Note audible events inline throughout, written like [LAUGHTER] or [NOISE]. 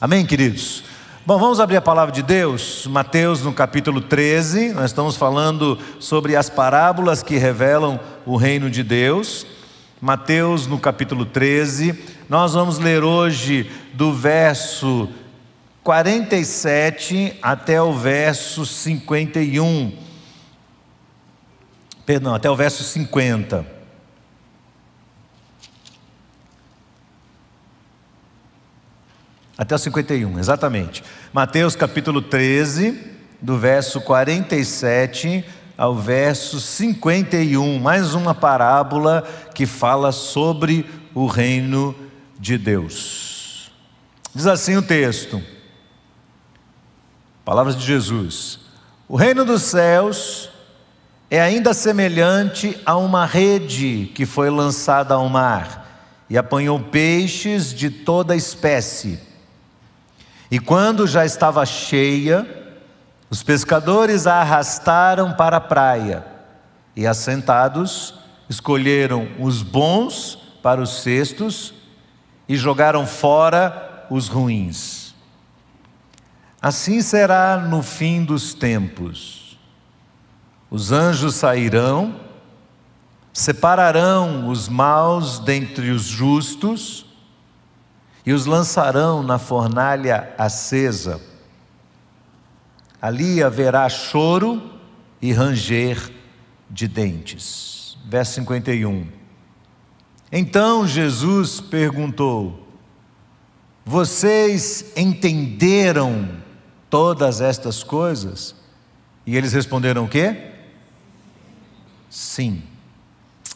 Amém, queridos? Bom, vamos abrir a palavra de Deus, Mateus no capítulo 13. Nós estamos falando sobre as parábolas que revelam o reino de Deus. Mateus no capítulo 13. Nós vamos ler hoje do verso 47 até o verso 51. Perdão, até o verso 50. Até o 51, exatamente. Mateus capítulo 13, do verso 47 ao verso 51. Mais uma parábola que fala sobre o reino de Deus. Diz assim o texto. Palavras de Jesus. O reino dos céus é ainda semelhante a uma rede que foi lançada ao mar e apanhou peixes de toda espécie. E quando já estava cheia, os pescadores a arrastaram para a praia e, assentados, escolheram os bons para os cestos e jogaram fora os ruins. Assim será no fim dos tempos. Os anjos sairão, separarão os maus dentre os justos e os lançarão na fornalha acesa. Ali haverá choro e ranger de dentes. Verso 51. Então Jesus perguntou: Vocês entenderam todas estas coisas? E eles responderam o quê? Sim.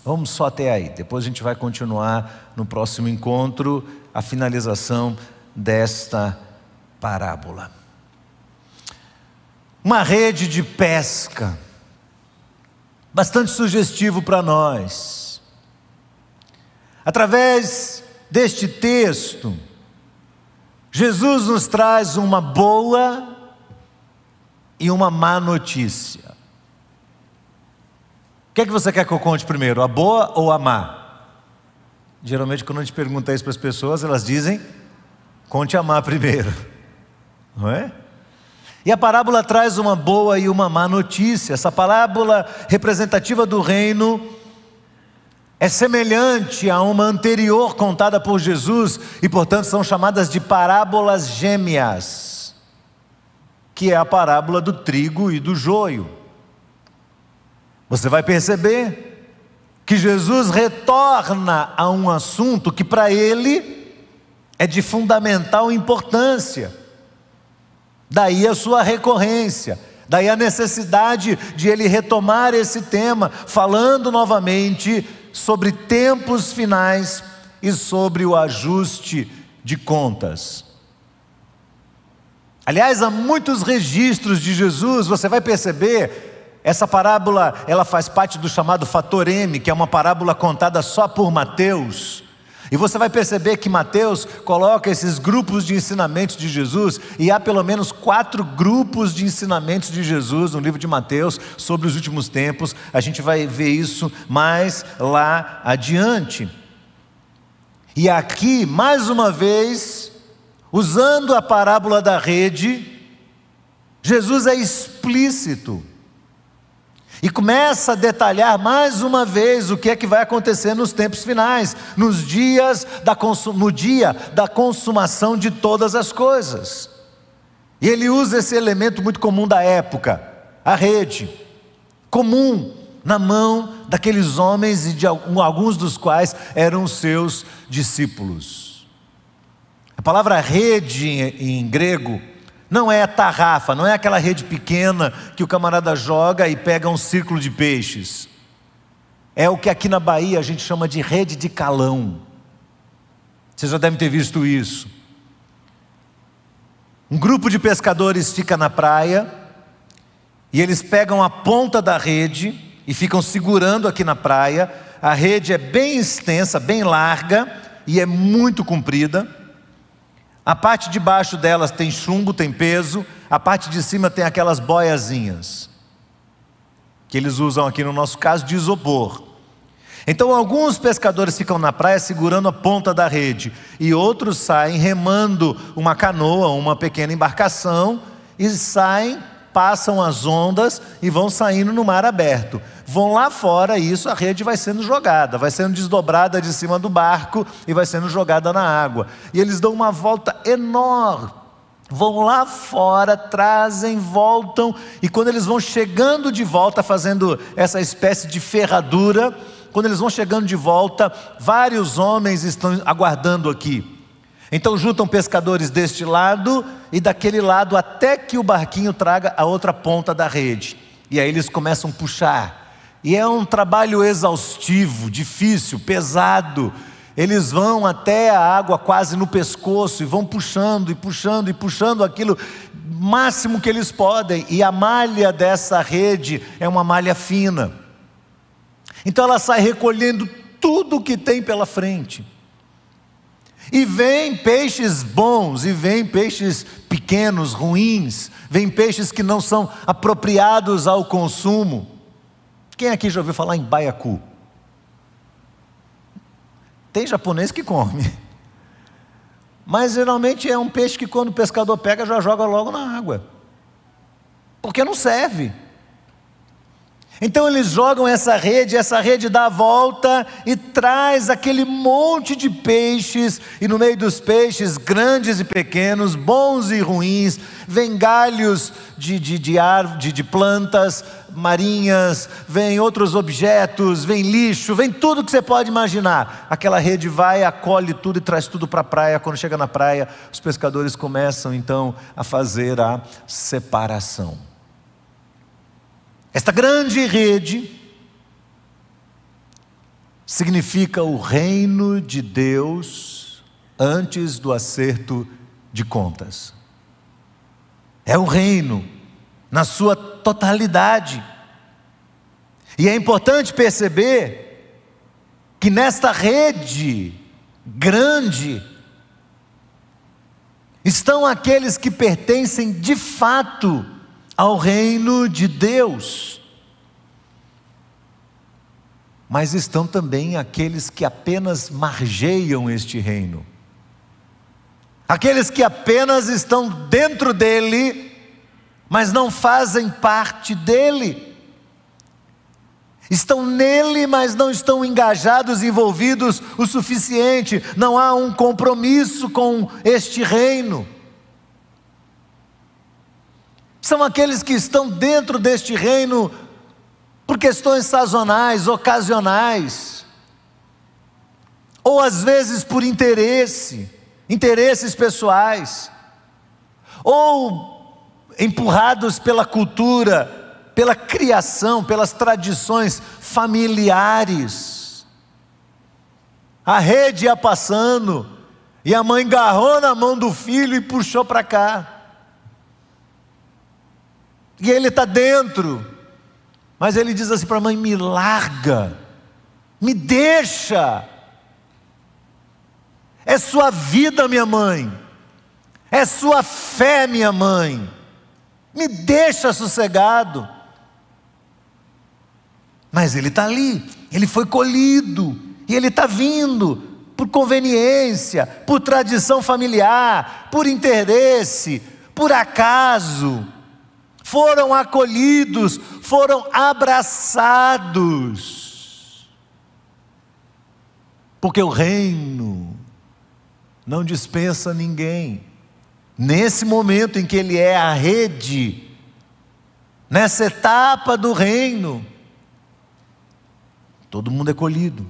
Vamos só até aí, depois a gente vai continuar no próximo encontro a finalização desta parábola. Uma rede de pesca, bastante sugestivo para nós. Através deste texto, Jesus nos traz uma boa e uma má notícia. O que é que você quer que eu conte primeiro, a boa ou a má? Geralmente, quando a gente pergunta isso para as pessoas, elas dizem: conte a má primeiro, [LAUGHS] não é? E a parábola traz uma boa e uma má notícia. Essa parábola representativa do reino é semelhante a uma anterior contada por Jesus e, portanto, são chamadas de parábolas gêmeas, que é a parábola do trigo e do joio. Você vai perceber que Jesus retorna a um assunto que para ele é de fundamental importância. Daí a sua recorrência, daí a necessidade de ele retomar esse tema, falando novamente sobre tempos finais e sobre o ajuste de contas. Aliás, há muitos registros de Jesus, você vai perceber essa parábola, ela faz parte do chamado fator M, que é uma parábola contada só por Mateus. E você vai perceber que Mateus coloca esses grupos de ensinamentos de Jesus, e há pelo menos quatro grupos de ensinamentos de Jesus no livro de Mateus sobre os últimos tempos. A gente vai ver isso mais lá adiante. E aqui, mais uma vez, usando a parábola da rede, Jesus é explícito e começa a detalhar mais uma vez o que é que vai acontecer nos tempos finais, nos dias da no dia da consumação de todas as coisas. E ele usa esse elemento muito comum da época, a rede, comum na mão daqueles homens e de alguns dos quais eram seus discípulos. A palavra rede em grego não é tarrafa, não é aquela rede pequena que o camarada joga e pega um círculo de peixes. É o que aqui na Bahia a gente chama de rede de calão. Vocês já devem ter visto isso. Um grupo de pescadores fica na praia e eles pegam a ponta da rede e ficam segurando aqui na praia. A rede é bem extensa, bem larga e é muito comprida. A parte de baixo delas tem chumbo, tem peso, a parte de cima tem aquelas boiazinhas, que eles usam aqui no nosso caso de isopor. Então, alguns pescadores ficam na praia segurando a ponta da rede, e outros saem remando uma canoa, uma pequena embarcação, e saem, passam as ondas e vão saindo no mar aberto. Vão lá fora e isso a rede vai sendo jogada, vai sendo desdobrada de cima do barco e vai sendo jogada na água. E eles dão uma volta enorme vão lá fora, trazem, voltam, e quando eles vão chegando de volta, fazendo essa espécie de ferradura, quando eles vão chegando de volta, vários homens estão aguardando aqui. Então juntam pescadores deste lado e daquele lado até que o barquinho traga a outra ponta da rede. E aí eles começam a puxar. E é um trabalho exaustivo, difícil, pesado. Eles vão até a água quase no pescoço e vão puxando e puxando e puxando aquilo máximo que eles podem. E a malha dessa rede é uma malha fina. Então ela sai recolhendo tudo o que tem pela frente. E vem peixes bons, e vem peixes pequenos, ruins, vem peixes que não são apropriados ao consumo. Quem aqui já ouviu falar em baiacu? Tem japonês que come. Mas geralmente é um peixe que quando o pescador pega já joga logo na água. Porque não serve. Então eles jogam essa rede, essa rede dá a volta e traz aquele monte de peixes, e no meio dos peixes, grandes e pequenos, bons e ruins, vem galhos de, de, de, de, de plantas marinhas, vem outros objetos, vem lixo, vem tudo que você pode imaginar. Aquela rede vai, acolhe tudo e traz tudo para a praia. Quando chega na praia, os pescadores começam então a fazer a separação. Esta grande rede significa o reino de Deus antes do acerto de contas. É o reino na sua totalidade. E é importante perceber que nesta rede grande estão aqueles que pertencem de fato ao reino de Deus. Mas estão também aqueles que apenas margeiam este reino, aqueles que apenas estão dentro dele, mas não fazem parte dele. Estão nele, mas não estão engajados, envolvidos o suficiente, não há um compromisso com este reino são aqueles que estão dentro deste reino por questões sazonais, ocasionais, ou às vezes por interesse, interesses pessoais, ou empurrados pela cultura, pela criação, pelas tradições familiares. A rede ia passando, e a mãe agarrou na mão do filho e puxou para cá. E ele está dentro. Mas ele diz assim para a mãe: me larga, me deixa. É sua vida, minha mãe. É sua fé, minha mãe. Me deixa sossegado. Mas ele está ali, ele foi colhido, e ele está vindo por conveniência, por tradição familiar, por interesse, por acaso foram acolhidos, foram abraçados. Porque o reino não dispensa ninguém. Nesse momento em que ele é a rede, nessa etapa do reino, todo mundo é colhido.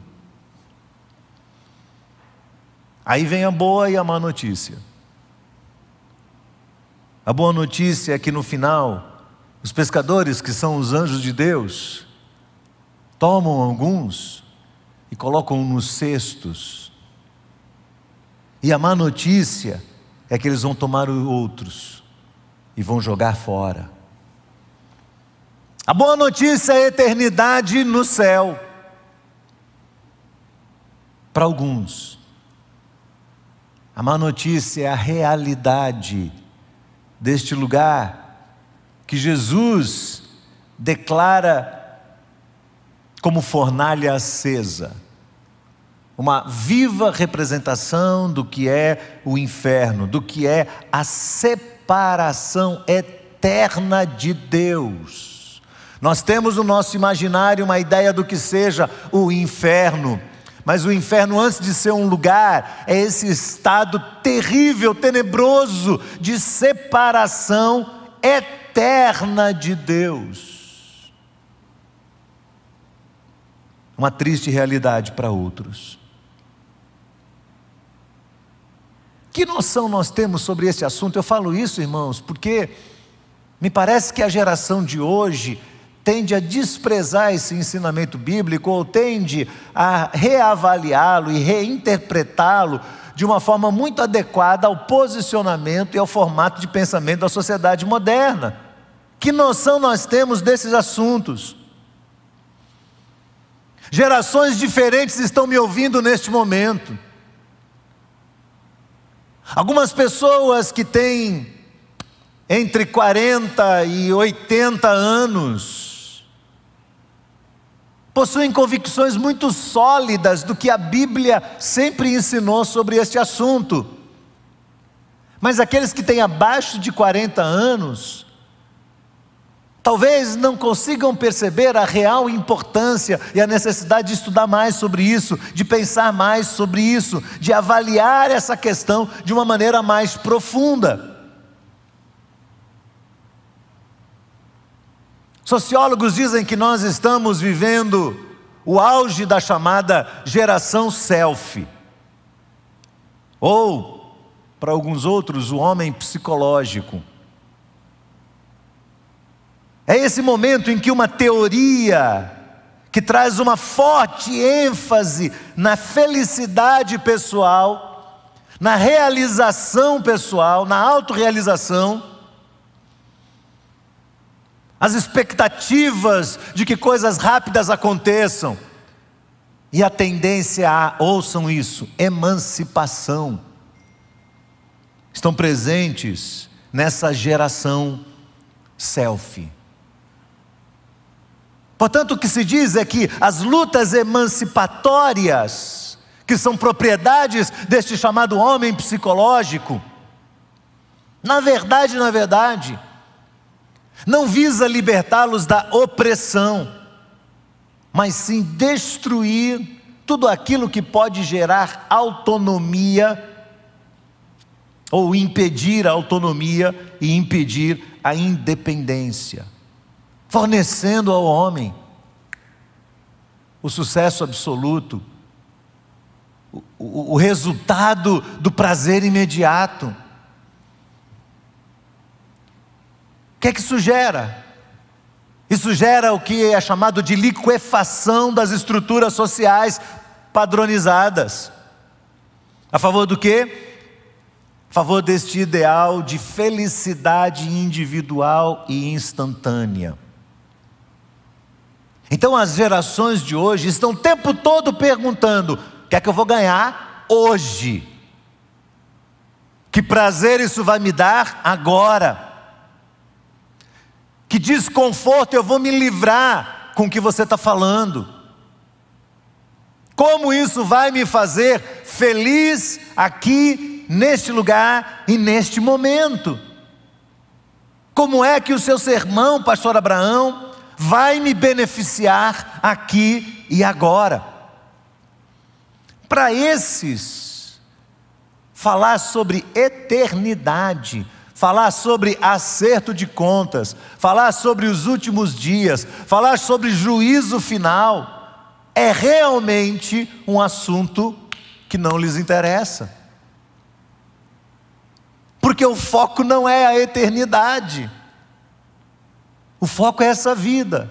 Aí vem a boa e a má notícia. A boa notícia é que no final, os pescadores, que são os anjos de Deus, tomam alguns e colocam nos cestos. E a má notícia é que eles vão tomar outros e vão jogar fora. A boa notícia é a eternidade no céu. Para alguns. A má notícia é a realidade deste lugar que Jesus declara como fornalha acesa. Uma viva representação do que é o inferno, do que é a separação eterna de Deus. Nós temos no nosso imaginário uma ideia do que seja o inferno mas o inferno, antes de ser um lugar, é esse estado terrível, tenebroso, de separação eterna de Deus. Uma triste realidade para outros. Que noção nós temos sobre esse assunto? Eu falo isso, irmãos, porque me parece que a geração de hoje tende a desprezar esse ensinamento bíblico ou tende a reavaliá-lo e reinterpretá-lo de uma forma muito adequada ao posicionamento e ao formato de pensamento da sociedade moderna. Que noção nós temos desses assuntos? Gerações diferentes estão me ouvindo neste momento. Algumas pessoas que têm entre 40 e 80 anos, possuem convicções muito sólidas do que a Bíblia sempre ensinou sobre este assunto. Mas aqueles que têm abaixo de 40 anos, talvez não consigam perceber a real importância e a necessidade de estudar mais sobre isso, de pensar mais sobre isso, de avaliar essa questão de uma maneira mais profunda. Sociólogos dizem que nós estamos vivendo o auge da chamada geração selfie. Ou, para alguns outros, o homem psicológico. É esse momento em que uma teoria que traz uma forte ênfase na felicidade pessoal, na realização pessoal, na autorrealização, as expectativas de que coisas rápidas aconteçam. E a tendência a, ouçam isso, emancipação. Estão presentes nessa geração selfie. Portanto, o que se diz é que as lutas emancipatórias, que são propriedades deste chamado homem psicológico, na verdade, na verdade, não visa libertá-los da opressão, mas sim destruir tudo aquilo que pode gerar autonomia ou impedir a autonomia e impedir a independência, fornecendo ao homem o sucesso absoluto, o, o, o resultado do prazer imediato. que é que isso gera? Isso gera o que é chamado de liquefação das estruturas sociais padronizadas. A favor do quê? A favor deste ideal de felicidade individual e instantânea. Então as gerações de hoje estão o tempo todo perguntando: o que é que eu vou ganhar hoje? Que prazer isso vai me dar agora? Que desconforto eu vou me livrar com o que você está falando? Como isso vai me fazer feliz aqui, neste lugar e neste momento? Como é que o seu sermão, Pastor Abraão, vai me beneficiar aqui e agora? Para esses, falar sobre eternidade falar sobre acerto de contas, falar sobre os últimos dias, falar sobre juízo final, é realmente um assunto que não lhes interessa. Porque o foco não é a eternidade, o foco é essa vida,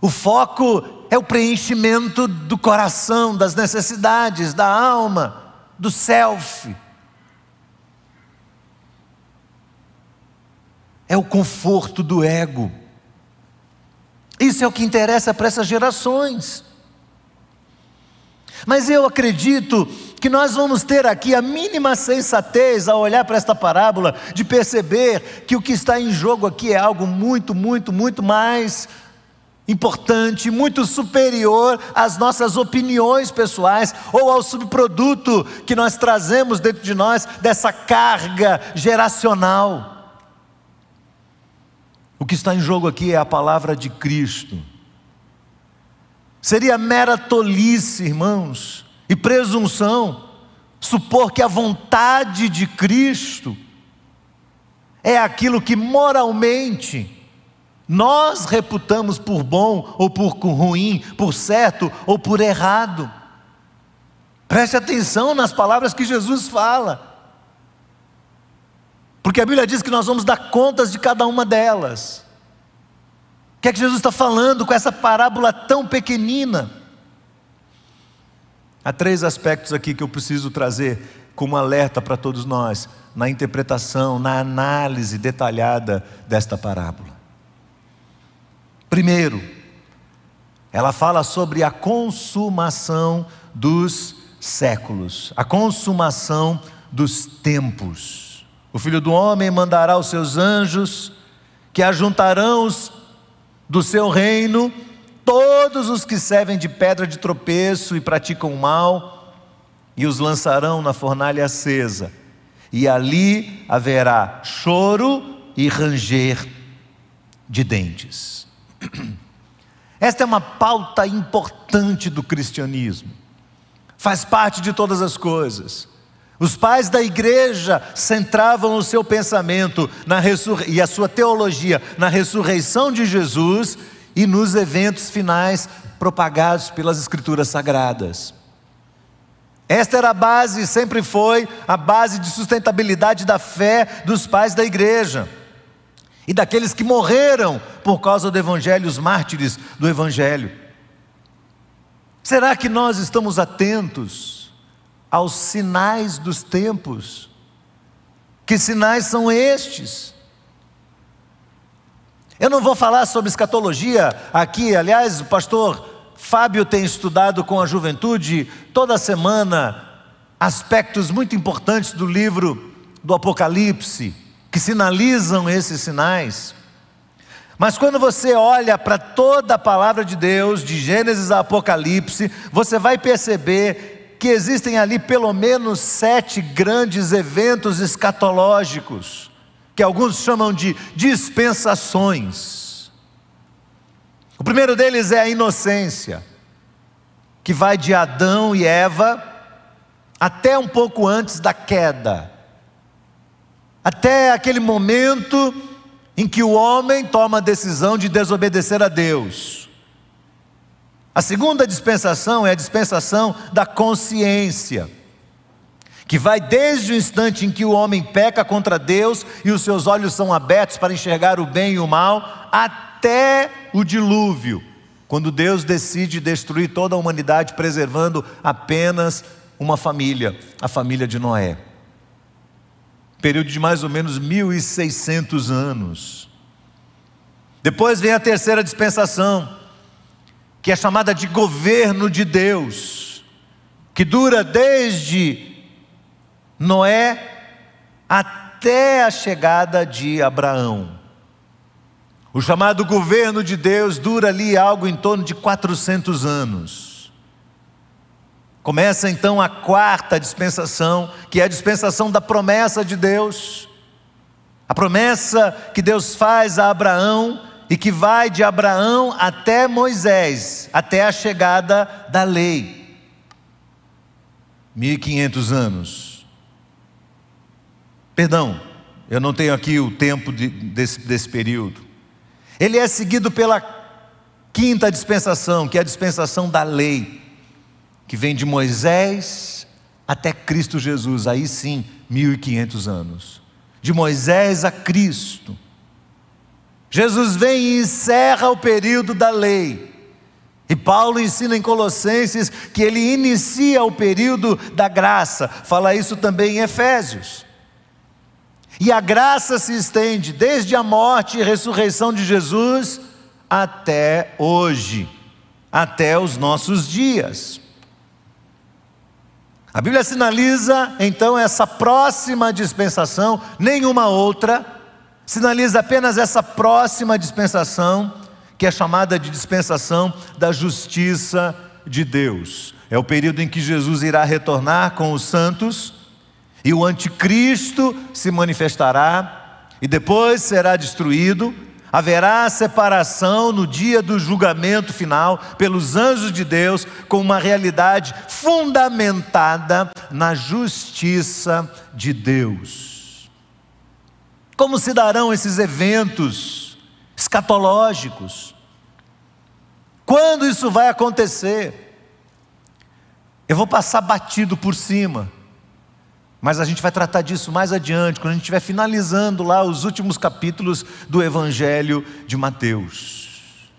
o foco é o preenchimento do coração, das necessidades, da alma, do self. é o conforto do ego. Isso é o que interessa para essas gerações. Mas eu acredito que nós vamos ter aqui a mínima sensatez ao olhar para esta parábola, de perceber que o que está em jogo aqui é algo muito, muito, muito mais importante, muito superior às nossas opiniões pessoais ou ao subproduto que nós trazemos dentro de nós dessa carga geracional. O que está em jogo aqui é a palavra de Cristo. Seria mera tolice, irmãos, e presunção supor que a vontade de Cristo é aquilo que moralmente nós reputamos por bom ou por ruim, por certo ou por errado. Preste atenção nas palavras que Jesus fala. Porque a Bíblia diz que nós vamos dar contas de cada uma delas. O que é que Jesus está falando com essa parábola tão pequenina? Há três aspectos aqui que eu preciso trazer como alerta para todos nós, na interpretação, na análise detalhada desta parábola. Primeiro, ela fala sobre a consumação dos séculos, a consumação dos tempos. O filho do homem mandará os seus anjos, que ajuntarão os do seu reino todos os que servem de pedra de tropeço e praticam o mal, e os lançarão na fornalha acesa, e ali haverá choro e ranger de dentes. [CLEARS THROAT] Esta é uma pauta importante do cristianismo, faz parte de todas as coisas. Os pais da igreja centravam o seu pensamento na e a sua teologia na ressurreição de Jesus e nos eventos finais propagados pelas Escrituras Sagradas. Esta era a base, sempre foi a base de sustentabilidade da fé dos pais da igreja e daqueles que morreram por causa do Evangelho, os mártires do Evangelho. Será que nós estamos atentos aos sinais dos tempos? Que sinais são estes? Eu não vou falar sobre escatologia aqui, aliás, o pastor Fábio tem estudado com a juventude toda semana aspectos muito importantes do livro do Apocalipse que sinalizam esses sinais. Mas quando você olha para toda a palavra de Deus, de Gênesis a Apocalipse, você vai perceber que existem ali pelo menos sete grandes eventos escatológicos, que alguns chamam de dispensações. O primeiro deles é a inocência, que vai de Adão e Eva até um pouco antes da queda até aquele momento em que o homem toma a decisão de desobedecer a Deus. A segunda dispensação é a dispensação da consciência, que vai desde o instante em que o homem peca contra Deus e os seus olhos são abertos para enxergar o bem e o mal, até o dilúvio, quando Deus decide destruir toda a humanidade, preservando apenas uma família, a família de Noé período de mais ou menos 1600 anos. Depois vem a terceira dispensação, que é chamada de governo de Deus, que dura desde Noé até a chegada de Abraão. O chamado governo de Deus dura ali algo em torno de 400 anos. Começa então a quarta dispensação, que é a dispensação da promessa de Deus. A promessa que Deus faz a Abraão e que vai de Abraão até Moisés, até a chegada da lei. 1500 anos. Perdão, eu não tenho aqui o tempo de, desse, desse período. Ele é seguido pela quinta dispensação, que é a dispensação da lei que vem de Moisés até Cristo Jesus, aí sim, 1500 anos. De Moisés a Cristo. Jesus vem e encerra o período da lei. E Paulo ensina em Colossenses que ele inicia o período da graça, fala isso também em Efésios. E a graça se estende desde a morte e ressurreição de Jesus até hoje, até os nossos dias. A Bíblia sinaliza então essa próxima dispensação, nenhuma outra, sinaliza apenas essa próxima dispensação, que é chamada de dispensação da justiça de Deus. É o período em que Jesus irá retornar com os santos e o anticristo se manifestará e depois será destruído. Haverá separação no dia do julgamento final pelos anjos de Deus, com uma realidade fundamentada na justiça de Deus. Como se darão esses eventos escatológicos? Quando isso vai acontecer? Eu vou passar batido por cima, mas a gente vai tratar disso mais adiante, quando a gente estiver finalizando lá os últimos capítulos do Evangelho de Mateus.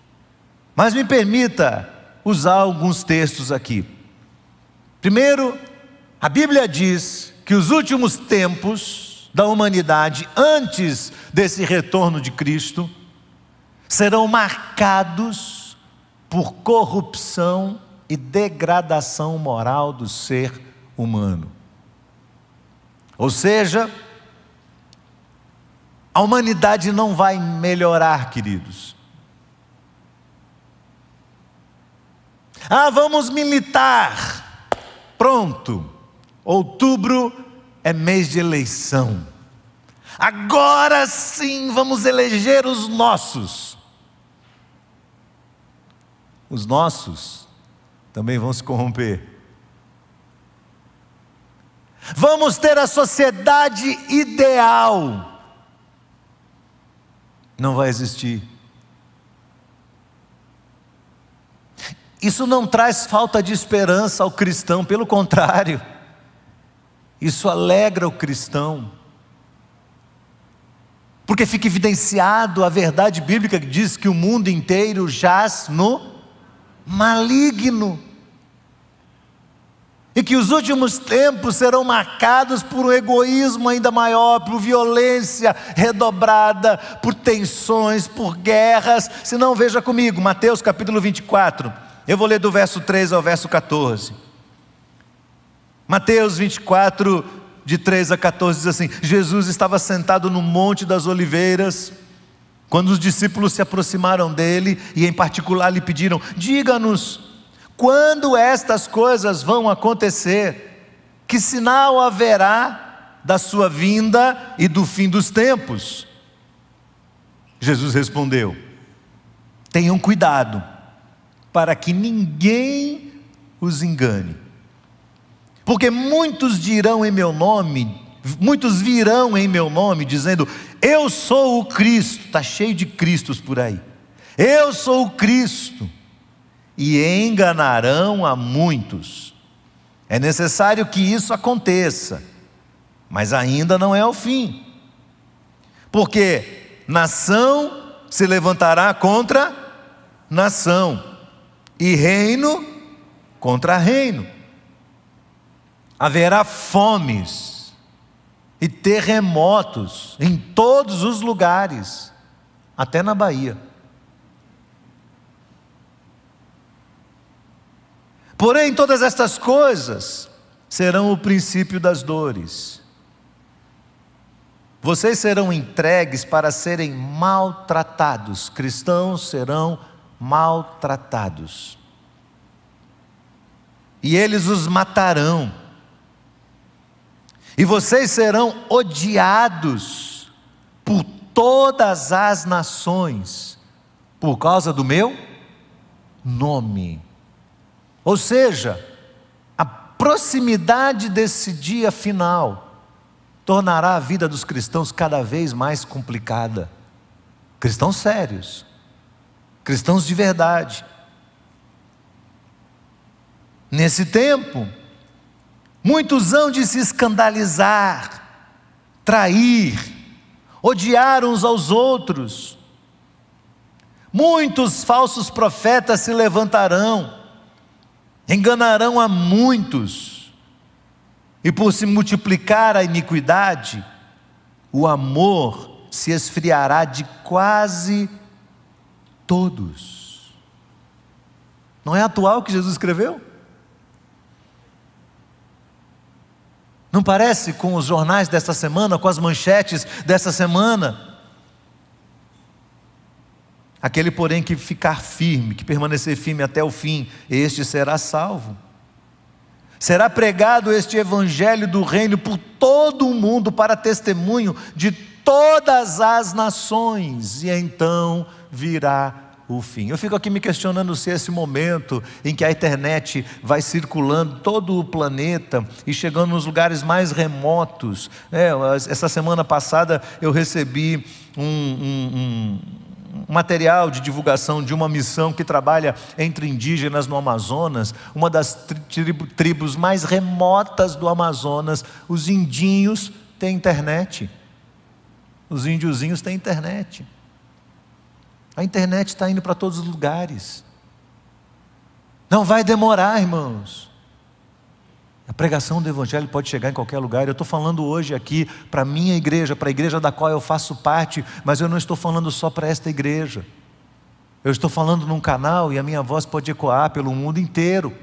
Mas me permita usar alguns textos aqui. Primeiro, a Bíblia diz que os últimos tempos da humanidade, antes desse retorno de Cristo, serão marcados por corrupção e degradação moral do ser humano. Ou seja, a humanidade não vai melhorar, queridos. Ah, vamos militar. Pronto. Outubro é mês de eleição. Agora sim vamos eleger os nossos. Os nossos também vão se corromper. Vamos ter a sociedade ideal. Não vai existir. Isso não traz falta de esperança ao cristão, pelo contrário, isso alegra o cristão, porque fica evidenciado a verdade bíblica que diz que o mundo inteiro jaz no maligno e que os últimos tempos serão marcados por um egoísmo ainda maior, por violência redobrada, por tensões, por guerras. Se não, veja comigo, Mateus capítulo 24. Eu vou ler do verso 3 ao verso 14. Mateus 24, de 3 a 14, diz assim: Jesus estava sentado no Monte das Oliveiras. Quando os discípulos se aproximaram dele e, em particular, lhe pediram: Diga-nos quando estas coisas vão acontecer? Que sinal haverá da sua vinda e do fim dos tempos? Jesus respondeu: Tenham cuidado, para que ninguém os engane. Porque muitos dirão em meu nome, muitos virão em meu nome, dizendo: Eu sou o Cristo. Está cheio de Cristos por aí. Eu sou o Cristo e enganarão a muitos. É necessário que isso aconteça, mas ainda não é o fim. Porque nação se levantará contra nação, e reino contra reino. Haverá fomes e terremotos em todos os lugares, até na Bahia. Porém, todas estas coisas serão o princípio das dores. Vocês serão entregues para serem maltratados, cristãos serão maltratados. E eles os matarão. E vocês serão odiados por todas as nações, por causa do meu nome. Ou seja, a proximidade desse dia final tornará a vida dos cristãos cada vez mais complicada. Cristãos sérios, cristãos de verdade. Nesse tempo, muitos hão de se escandalizar, trair, odiar uns aos outros. Muitos falsos profetas se levantarão enganarão a muitos, e por se multiplicar a iniquidade, o amor se esfriará de quase todos. Não é atual que Jesus escreveu? Não parece com os jornais desta semana, com as manchetes dessa semana? Aquele, porém, que ficar firme, que permanecer firme até o fim, este será salvo. Será pregado este evangelho do reino por todo o mundo para testemunho de todas as nações, e então virá o fim. Eu fico aqui me questionando se esse momento em que a internet vai circulando todo o planeta e chegando nos lugares mais remotos. É, essa semana passada eu recebi um, um, um material de divulgação de uma missão que trabalha entre indígenas no Amazonas, uma das tribos mais remotas do Amazonas, os indinhos têm internet. Os índiozinhos têm internet. A internet está indo para todos os lugares. Não vai demorar, irmãos. A pregação do Evangelho pode chegar em qualquer lugar. Eu estou falando hoje aqui para a minha igreja, para a igreja da qual eu faço parte, mas eu não estou falando só para esta igreja. Eu estou falando num canal e a minha voz pode ecoar pelo mundo inteiro.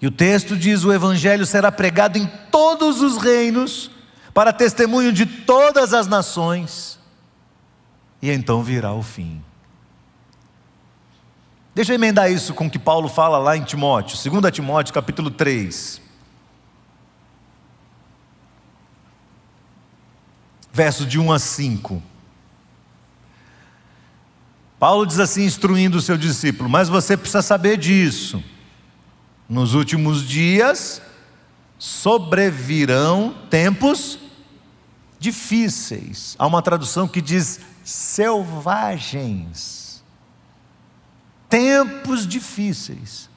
E o texto diz: o Evangelho será pregado em todos os reinos, para testemunho de todas as nações, e então virá o fim. Deixa eu emendar isso com o que Paulo fala lá em Timóteo, 2 Timóteo capítulo 3. Versos de 1 a 5. Paulo diz assim, instruindo o seu discípulo: Mas você precisa saber disso. Nos últimos dias sobrevirão tempos difíceis. Há uma tradução que diz selvagens tempos difíceis,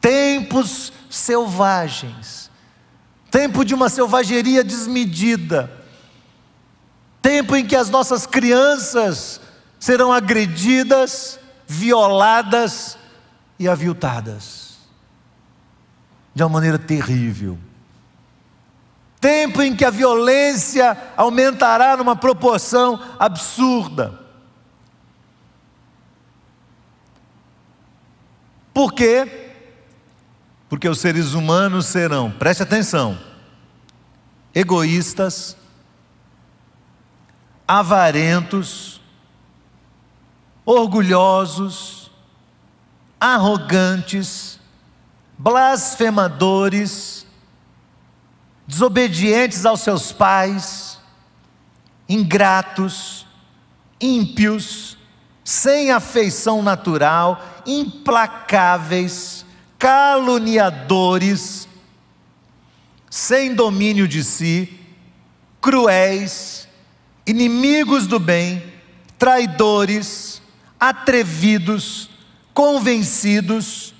tempos selvagens, tempo de uma selvageria desmedida, tempo em que as nossas crianças serão agredidas, violadas e aviltadas, de uma maneira terrível. Tempo em que a violência aumentará numa proporção absurda Por quê? Porque os seres humanos serão, preste atenção, egoístas, avarentos, orgulhosos, arrogantes, blasfemadores, desobedientes aos seus pais, ingratos, ímpios, sem afeição natural, implacáveis, caluniadores, sem domínio de si, cruéis, inimigos do bem, traidores, atrevidos, convencidos,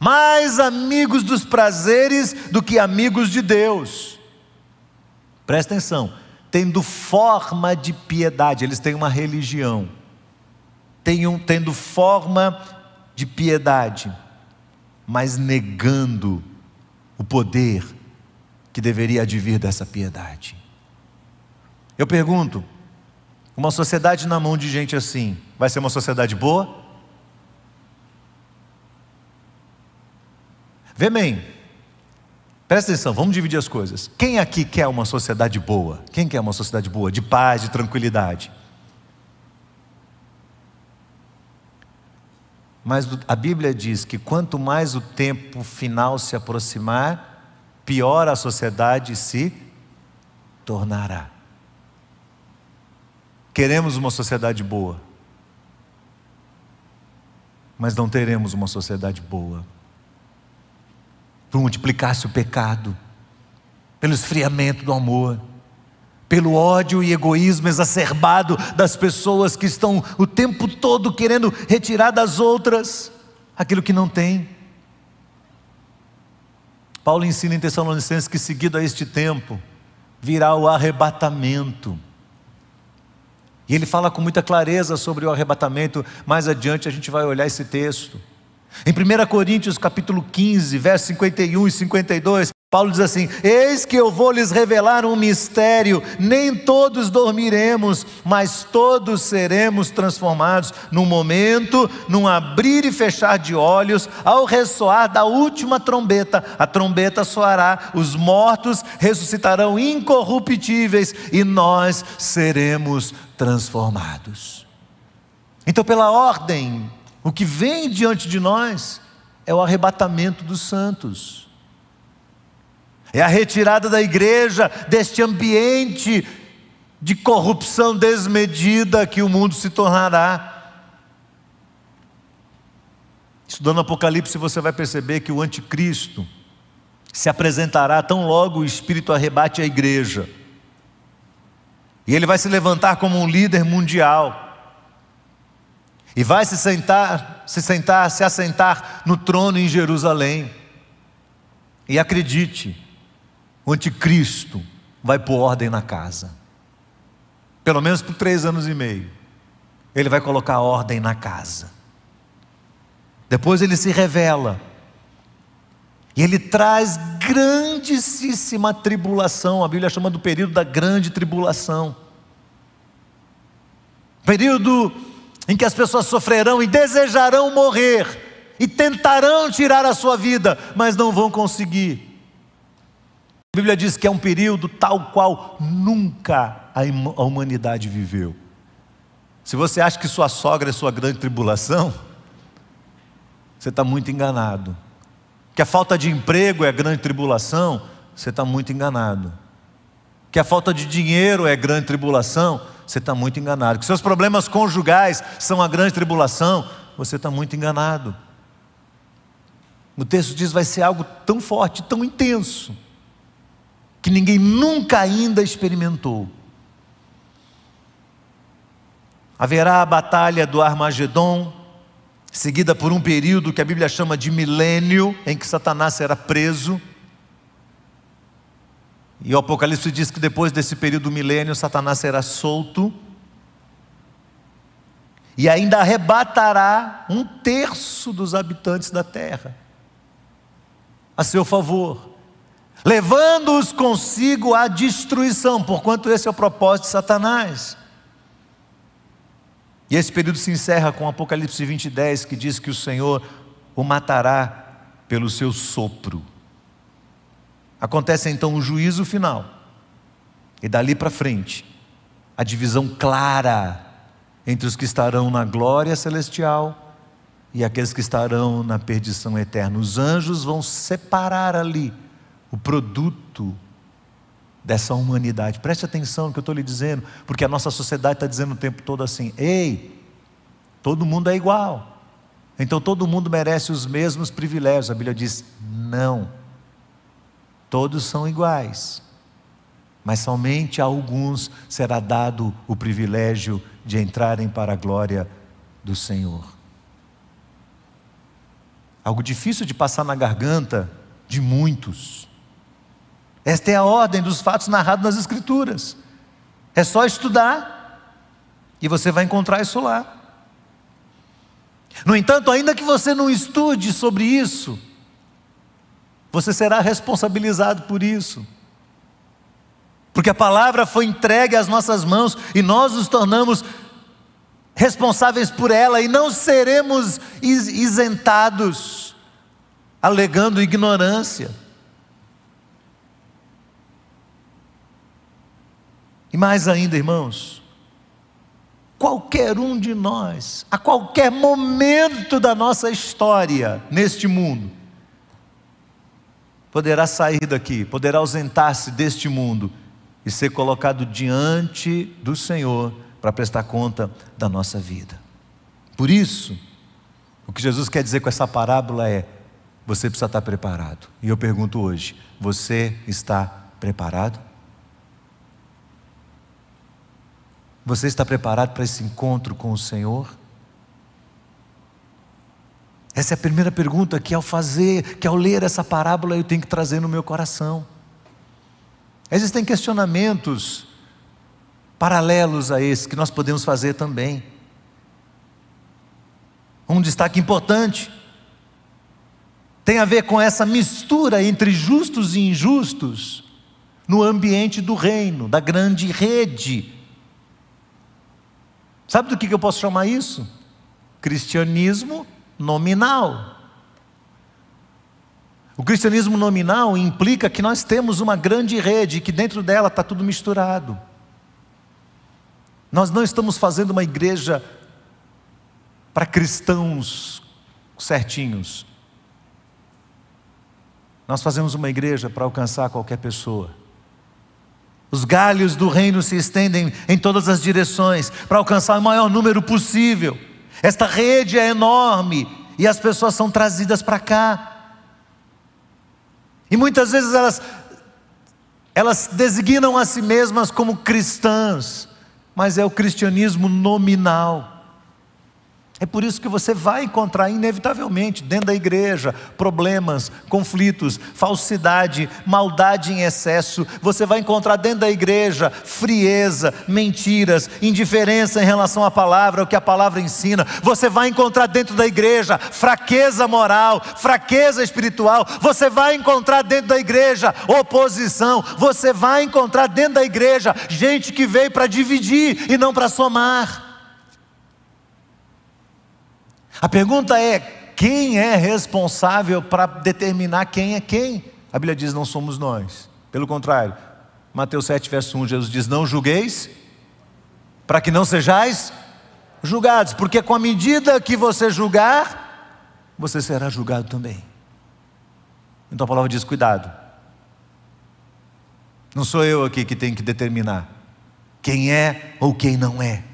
mais amigos dos prazeres do que amigos de Deus. Presta atenção, tendo forma de piedade, eles têm uma religião tenham, tendo forma de piedade, mas negando o poder que deveria advir dessa piedade. Eu pergunto: uma sociedade na mão de gente assim, vai ser uma sociedade boa? Vê bem, presta atenção, vamos dividir as coisas. Quem aqui quer uma sociedade boa? Quem quer uma sociedade boa, de paz, de tranquilidade? Mas a Bíblia diz que quanto mais o tempo final se aproximar, pior a sociedade se tornará. Queremos uma sociedade boa, mas não teremos uma sociedade boa. Por multiplicar-se o pecado, pelo esfriamento do amor, pelo ódio e egoísmo exacerbado das pessoas que estão o tempo todo querendo retirar das outras aquilo que não tem. Paulo ensina em Tessalonicenses que, seguido a este tempo, virá o arrebatamento. E ele fala com muita clareza sobre o arrebatamento. Mais adiante a gente vai olhar esse texto. Em 1 Coríntios capítulo 15, versos 51 e 52, Paulo diz assim: Eis que eu vou lhes revelar um mistério, nem todos dormiremos, mas todos seremos transformados num momento, num abrir e fechar de olhos, ao ressoar da última trombeta. A trombeta soará, os mortos ressuscitarão incorruptíveis e nós seremos transformados. Então, pela ordem, o que vem diante de nós é o arrebatamento dos santos é a retirada da igreja deste ambiente de corrupção desmedida que o mundo se tornará. Estudando Apocalipse, você vai perceber que o anticristo se apresentará tão logo o Espírito arrebate a igreja. E ele vai se levantar como um líder mundial. E vai se sentar, se sentar, se assentar no trono em Jerusalém. E acredite, o anticristo vai pôr ordem na casa. Pelo menos por três anos e meio. Ele vai colocar ordem na casa. Depois ele se revela. E ele traz grandíssima tribulação. A Bíblia chama do período da grande tribulação. Período em que as pessoas sofrerão e desejarão morrer, e tentarão tirar a sua vida, mas não vão conseguir. A Bíblia diz que é um período tal qual nunca a humanidade viveu. Se você acha que sua sogra é sua grande tribulação, você está muito enganado. Que a falta de emprego é a grande tribulação, você está muito enganado. Que a falta de dinheiro é a grande tribulação, você está muito enganado. Que seus problemas conjugais são a grande tribulação, você está muito enganado. O texto diz vai ser algo tão forte, tão intenso que ninguém nunca ainda experimentou. Haverá a batalha do Armagedon, seguida por um período que a Bíblia chama de milênio, em que Satanás será preso. E o Apocalipse diz que depois desse período milênio, Satanás será solto. E ainda arrebatará um terço dos habitantes da terra a seu favor levando-os consigo à destruição, porquanto esse é o propósito de Satanás. E esse período se encerra com Apocalipse 20, 10, que diz que o Senhor o matará pelo seu sopro. Acontece então o juízo final, e dali para frente, a divisão clara entre os que estarão na glória celestial e aqueles que estarão na perdição eterna. Os anjos vão separar ali o produto dessa humanidade. Preste atenção no que eu estou lhe dizendo, porque a nossa sociedade está dizendo o tempo todo assim: ei, todo mundo é igual, então todo mundo merece os mesmos privilégios. A Bíblia diz: não, todos são iguais, mas somente a alguns será dado o privilégio de entrarem para a glória do Senhor. Algo difícil de passar na garganta de muitos esta é a ordem dos fatos narrados nas Escrituras. É só estudar e você vai encontrar isso lá. No entanto, ainda que você não estude sobre isso, você será responsabilizado por isso. Porque a palavra foi entregue às nossas mãos e nós nos tornamos responsáveis por ela e não seremos isentados alegando ignorância. E mais ainda, irmãos, qualquer um de nós, a qualquer momento da nossa história neste mundo, poderá sair daqui, poderá ausentar-se deste mundo e ser colocado diante do Senhor para prestar conta da nossa vida. Por isso, o que Jesus quer dizer com essa parábola é: você precisa estar preparado. E eu pergunto hoje: você está preparado? Você está preparado para esse encontro com o Senhor? Essa é a primeira pergunta que ao fazer, que ao ler essa parábola eu tenho que trazer no meu coração. Existem questionamentos paralelos a esse que nós podemos fazer também. Um destaque importante tem a ver com essa mistura entre justos e injustos no ambiente do reino, da grande rede. Sabe do que eu posso chamar isso? Cristianismo nominal. O cristianismo nominal implica que nós temos uma grande rede, que dentro dela está tudo misturado. Nós não estamos fazendo uma igreja para cristãos certinhos. Nós fazemos uma igreja para alcançar qualquer pessoa. Os galhos do reino se estendem em todas as direções para alcançar o maior número possível. Esta rede é enorme e as pessoas são trazidas para cá. E muitas vezes elas elas designam a si mesmas como cristãs, mas é o cristianismo nominal. É por isso que você vai encontrar, inevitavelmente, dentro da igreja, problemas, conflitos, falsidade, maldade em excesso. Você vai encontrar dentro da igreja frieza, mentiras, indiferença em relação à palavra, o que a palavra ensina. Você vai encontrar dentro da igreja fraqueza moral, fraqueza espiritual. Você vai encontrar dentro da igreja oposição. Você vai encontrar dentro da igreja gente que veio para dividir e não para somar. A pergunta é: quem é responsável para determinar quem é quem? A Bíblia diz: não somos nós. Pelo contrário, Mateus 7, verso 1, Jesus diz: Não julgueis, para que não sejais julgados, porque com a medida que você julgar, você será julgado também. Então a palavra diz: cuidado. Não sou eu aqui que tenho que determinar quem é ou quem não é.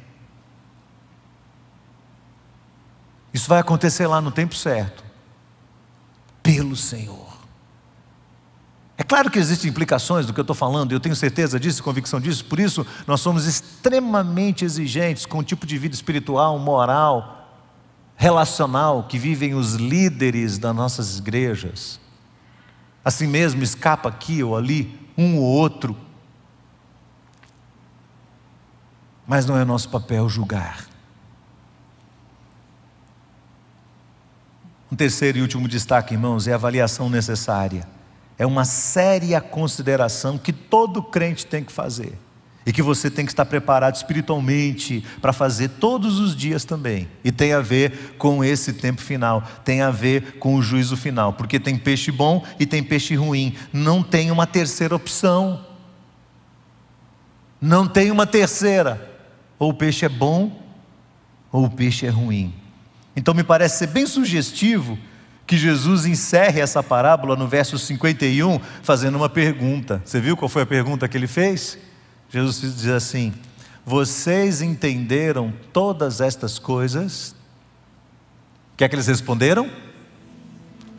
Isso vai acontecer lá no tempo certo, pelo Senhor. É claro que existem implicações do que eu estou falando, eu tenho certeza disso, convicção disso, por isso nós somos extremamente exigentes com o tipo de vida espiritual, moral, relacional que vivem os líderes das nossas igrejas. Assim mesmo, escapa aqui ou ali, um ou outro. Mas não é nosso papel julgar. Um terceiro e último destaque, irmãos, é a avaliação necessária. É uma séria consideração que todo crente tem que fazer. E que você tem que estar preparado espiritualmente para fazer todos os dias também. E tem a ver com esse tempo final, tem a ver com o juízo final, porque tem peixe bom e tem peixe ruim. Não tem uma terceira opção. Não tem uma terceira. Ou o peixe é bom, ou o peixe é ruim. Então me parece ser bem sugestivo que Jesus encerre essa parábola no verso 51 fazendo uma pergunta. Você viu qual foi a pergunta que ele fez? Jesus diz assim: Vocês entenderam todas estas coisas? O que é que eles responderam?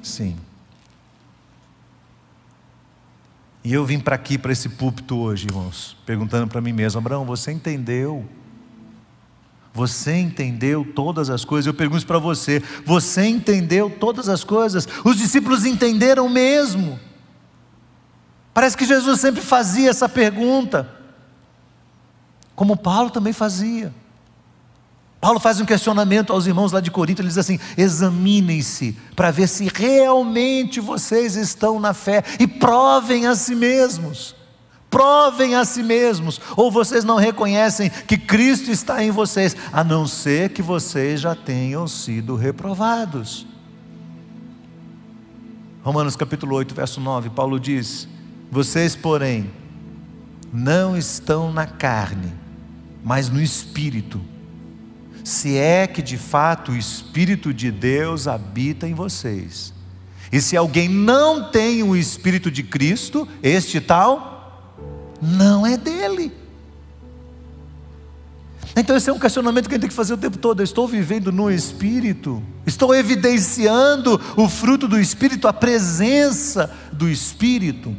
Sim. E eu vim para aqui, para esse púlpito hoje, irmãos, perguntando para mim mesmo: Abraão, você entendeu você entendeu todas as coisas? Eu pergunto para você: você entendeu todas as coisas? Os discípulos entenderam mesmo. Parece que Jesus sempre fazia essa pergunta, como Paulo também fazia. Paulo faz um questionamento aos irmãos lá de Corinto, ele diz assim: examinem-se para ver se realmente vocês estão na fé e provem a si mesmos provem a si mesmos, ou vocês não reconhecem que Cristo está em vocês, a não ser que vocês já tenham sido reprovados. Romanos capítulo 8, verso 9, Paulo diz: Vocês, porém, não estão na carne, mas no espírito. Se é que de fato o espírito de Deus habita em vocês. E se alguém não tem o espírito de Cristo, este tal não é dele. Então, esse é um questionamento que a gente tem que fazer o tempo todo. Eu estou vivendo no Espírito, estou evidenciando o fruto do Espírito, a presença do Espírito.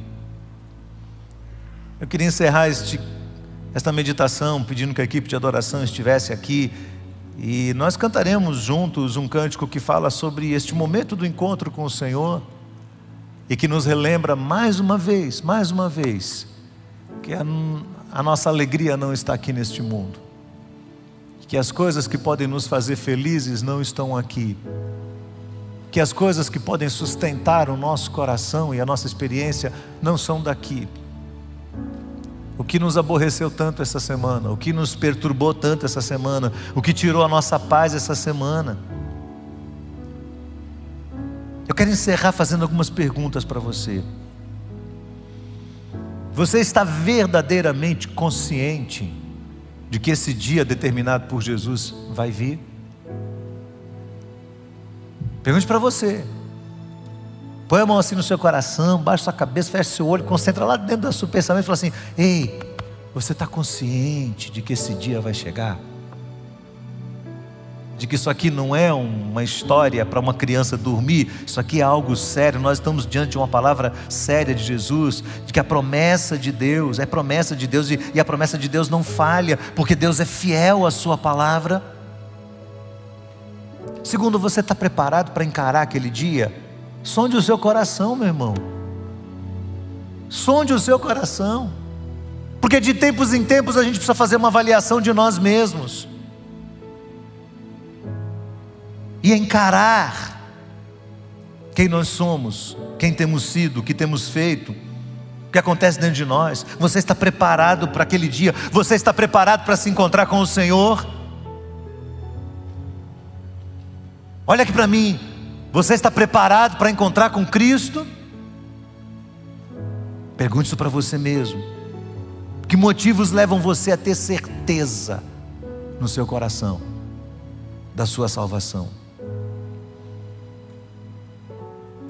Eu queria encerrar este, esta meditação pedindo que a equipe de adoração estivesse aqui e nós cantaremos juntos um cântico que fala sobre este momento do encontro com o Senhor e que nos relembra mais uma vez, mais uma vez, que a, a nossa alegria não está aqui neste mundo, que as coisas que podem nos fazer felizes não estão aqui, que as coisas que podem sustentar o nosso coração e a nossa experiência não são daqui. O que nos aborreceu tanto essa semana, o que nos perturbou tanto essa semana, o que tirou a nossa paz essa semana. Eu quero encerrar fazendo algumas perguntas para você. Você está verdadeiramente consciente de que esse dia determinado por Jesus vai vir? Pergunte para você. Põe a mão assim no seu coração, baixa sua cabeça, fecha seu olho, concentra lá dentro do seu pensamento e fala assim: Ei, você está consciente de que esse dia vai chegar? De que isso aqui não é uma história para uma criança dormir, isso aqui é algo sério. Nós estamos diante de uma palavra séria de Jesus, de que a promessa de Deus é promessa de Deus e, a promessa de Deus não falha, porque Deus é fiel à Sua palavra. Segundo, você está preparado para encarar aquele dia? Sonde o seu coração, meu irmão. Sonde o seu coração. Porque de tempos em tempos a gente precisa fazer uma avaliação de nós mesmos. E encarar quem nós somos, quem temos sido, o que temos feito, o que acontece dentro de nós. Você está preparado para aquele dia? Você está preparado para se encontrar com o Senhor? Olha aqui para mim, você está preparado para encontrar com Cristo? Pergunte isso para você mesmo. Que motivos levam você a ter certeza no seu coração da sua salvação?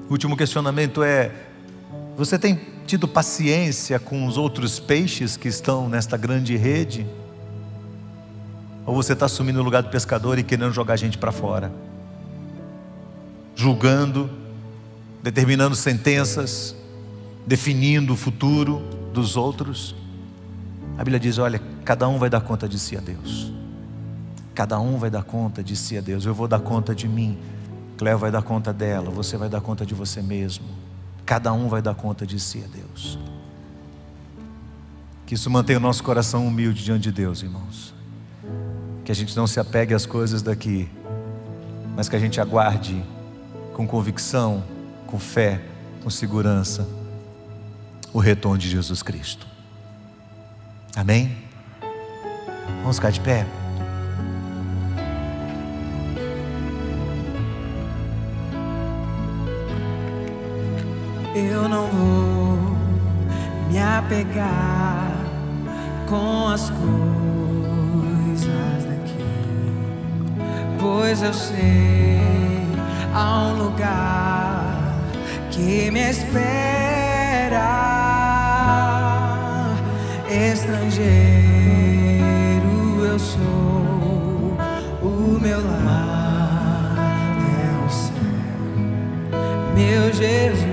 O último questionamento é: você tem tido paciência com os outros peixes que estão nesta grande rede? Ou você está assumindo o lugar do pescador e querendo jogar a gente para fora? julgando, determinando sentenças, definindo o futuro dos outros. A Bíblia diz: olha, cada um vai dar conta de si a Deus. Cada um vai dar conta de si a Deus. Eu vou dar conta de mim. Cléo vai dar conta dela. Você vai dar conta de você mesmo. Cada um vai dar conta de si a Deus. Que isso mantenha o nosso coração humilde diante de Deus, irmãos. Que a gente não se apegue às coisas daqui, mas que a gente aguarde com convicção, com fé, com segurança, o retorno de Jesus Cristo. Amém? Vamos ficar de pé. Eu não vou me apegar com as coisas daqui, pois eu sei há um lugar que me espera. Estrangeiro eu sou, o meu lar é o céu. Meu Jesus,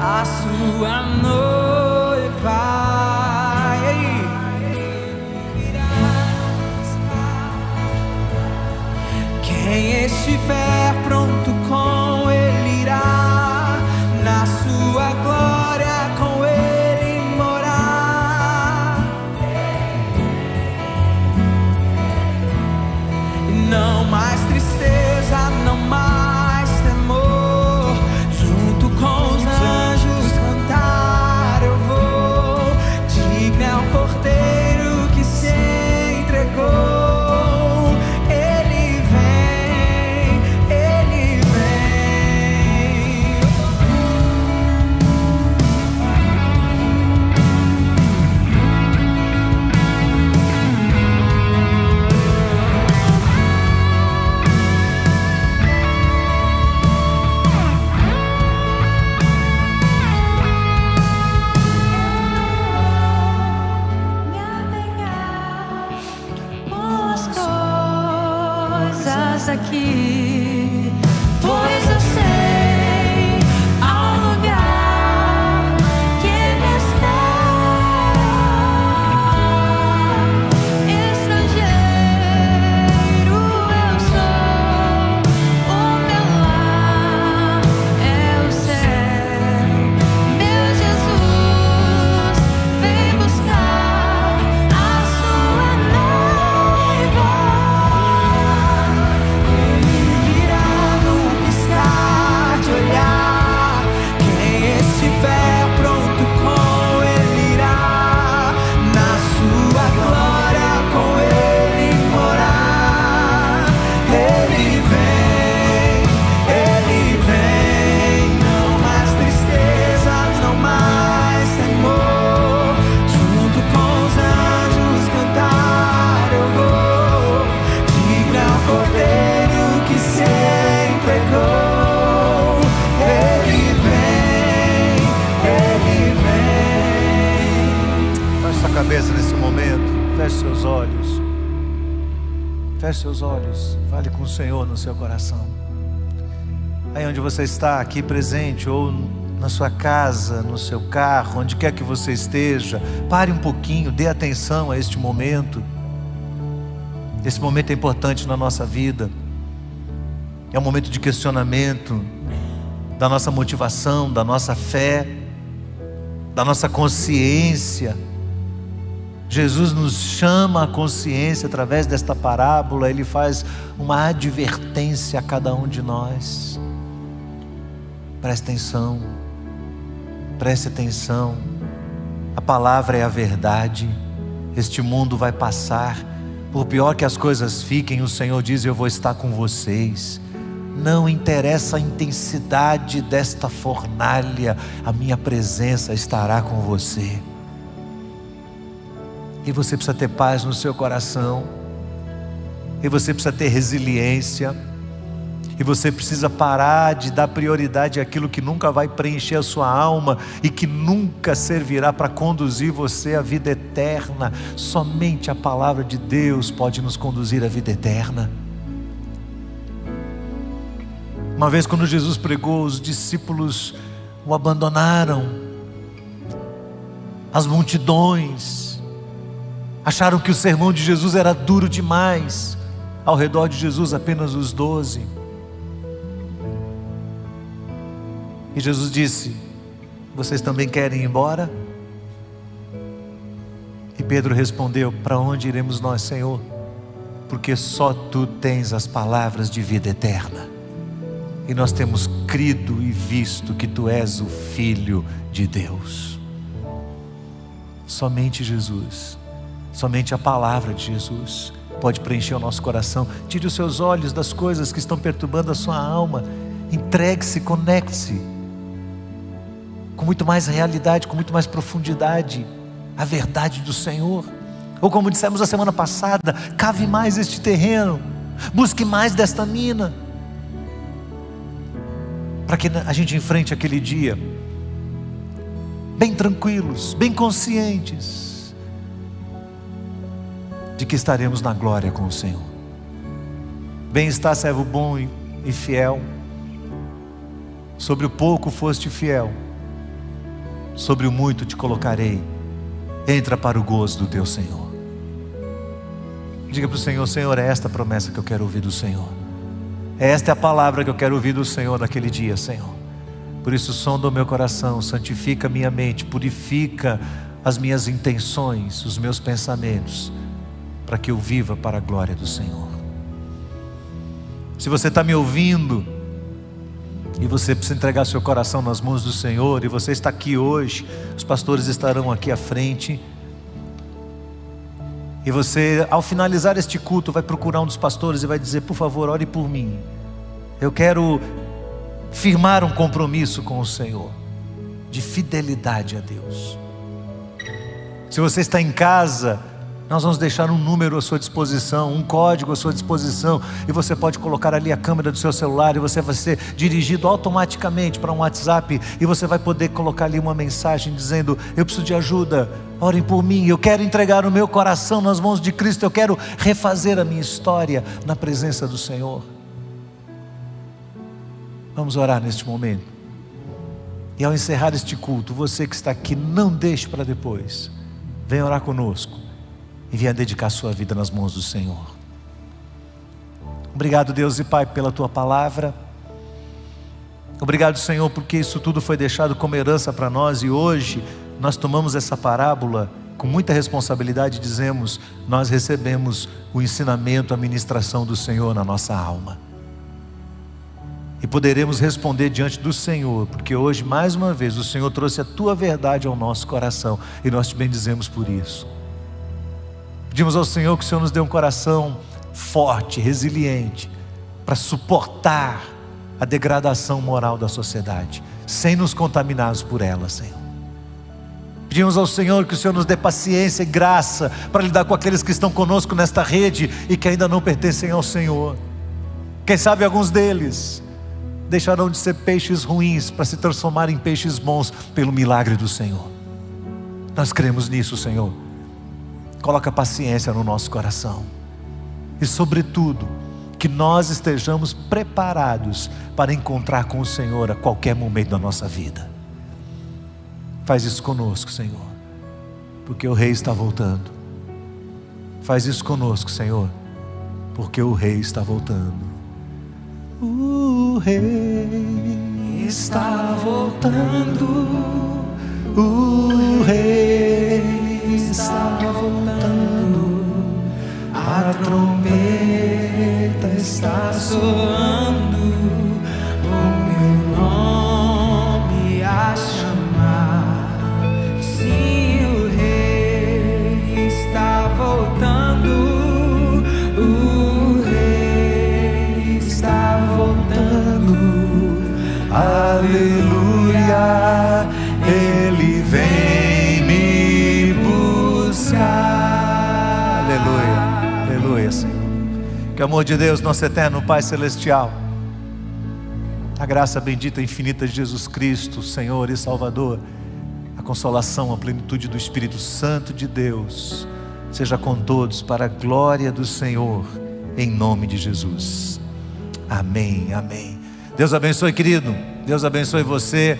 a sua noiva. Quem estiver pronto você está, aqui presente, ou na sua casa, no seu carro, onde quer que você esteja, pare um pouquinho, dê atenção a este momento. Esse momento é importante na nossa vida. É um momento de questionamento da nossa motivação, da nossa fé, da nossa consciência. Jesus nos chama a consciência através desta parábola, ele faz uma advertência a cada um de nós. Preste atenção, preste atenção. A palavra é a verdade. Este mundo vai passar. Por pior que as coisas fiquem, o Senhor diz: Eu vou estar com vocês. Não interessa a intensidade desta fornalha, a minha presença estará com você. E você precisa ter paz no seu coração, e você precisa ter resiliência, e você precisa parar de dar prioridade àquilo que nunca vai preencher a sua alma e que nunca servirá para conduzir você à vida eterna. Somente a palavra de Deus pode nos conduzir à vida eterna. Uma vez, quando Jesus pregou, os discípulos o abandonaram. As multidões acharam que o sermão de Jesus era duro demais. Ao redor de Jesus, apenas os doze. E Jesus disse: Vocês também querem ir embora? E Pedro respondeu: Para onde iremos nós, Senhor? Porque só tu tens as palavras de vida eterna e nós temos crido e visto que tu és o Filho de Deus. Somente Jesus, somente a palavra de Jesus pode preencher o nosso coração. Tire os seus olhos das coisas que estão perturbando a sua alma. Entregue-se, conecte-se com muito mais realidade, com muito mais profundidade, a verdade do Senhor. Ou como dissemos a semana passada, cave mais este terreno, busque mais desta mina para que a gente enfrente aquele dia bem tranquilos, bem conscientes de que estaremos na glória com o Senhor. Bem está, servo bom e fiel. Sobre o pouco foste fiel, sobre o muito te colocarei. Entra para o gozo do teu Senhor. Diga para o Senhor: Senhor, é esta promessa que eu quero ouvir do Senhor. Esta é a palavra que eu quero ouvir do Senhor naquele dia, Senhor. Por isso, som do meu coração, santifica minha mente, purifica as minhas intenções, os meus pensamentos, para que eu viva para a glória do Senhor. Se você está me ouvindo, e você precisa entregar seu coração nas mãos do Senhor, e você está aqui hoje, os pastores estarão aqui à frente. E você, ao finalizar este culto, vai procurar um dos pastores e vai dizer: Por favor, ore por mim. Eu quero firmar um compromisso com o Senhor, de fidelidade a Deus. Se você está em casa, nós vamos deixar um número à sua disposição, um código à sua disposição, e você pode colocar ali a câmera do seu celular e você vai ser dirigido automaticamente para um WhatsApp e você vai poder colocar ali uma mensagem dizendo: Eu preciso de ajuda, orem por mim, eu quero entregar o meu coração nas mãos de Cristo, eu quero refazer a minha história na presença do Senhor. Vamos orar neste momento. E ao encerrar este culto, você que está aqui, não deixe para depois. Venha orar conosco e venha dedicar sua vida nas mãos do Senhor. Obrigado, Deus e Pai, pela tua palavra. Obrigado, Senhor, porque isso tudo foi deixado como herança para nós e hoje nós tomamos essa parábola com muita responsabilidade e dizemos: nós recebemos o ensinamento, a ministração do Senhor na nossa alma. E poderemos responder diante do Senhor, porque hoje, mais uma vez, o Senhor trouxe a tua verdade ao nosso coração e nós te bendizemos por isso. Pedimos ao Senhor que o Senhor nos dê um coração forte, resiliente, para suportar a degradação moral da sociedade, sem nos contaminarmos por ela, Senhor. Pedimos ao Senhor que o Senhor nos dê paciência e graça para lidar com aqueles que estão conosco nesta rede e que ainda não pertencem ao Senhor. Quem sabe alguns deles deixarão de ser peixes ruins para se transformar em peixes bons pelo milagre do Senhor. Nós cremos nisso, Senhor. Coloca paciência no nosso coração. E, sobretudo, que nós estejamos preparados para encontrar com o Senhor a qualquer momento da nossa vida. Faz isso conosco, Senhor, porque o Rei está voltando. Faz isso conosco, Senhor, porque o Rei está voltando. O Rei está voltando. O Rei está voltando. A trombeta está soando. Que o amor de Deus, nosso eterno Pai Celestial, a graça bendita e infinita de Jesus Cristo, Senhor e Salvador, a consolação, a plenitude do Espírito Santo de Deus, seja com todos para a glória do Senhor, em nome de Jesus. Amém, amém. Deus abençoe, querido. Deus abençoe você.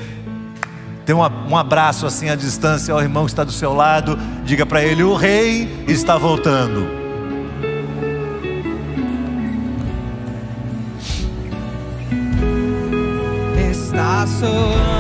Dê um, abraço assim à distância ao irmão que está do seu lado. Diga para ele: o rei está voltando. Está soando.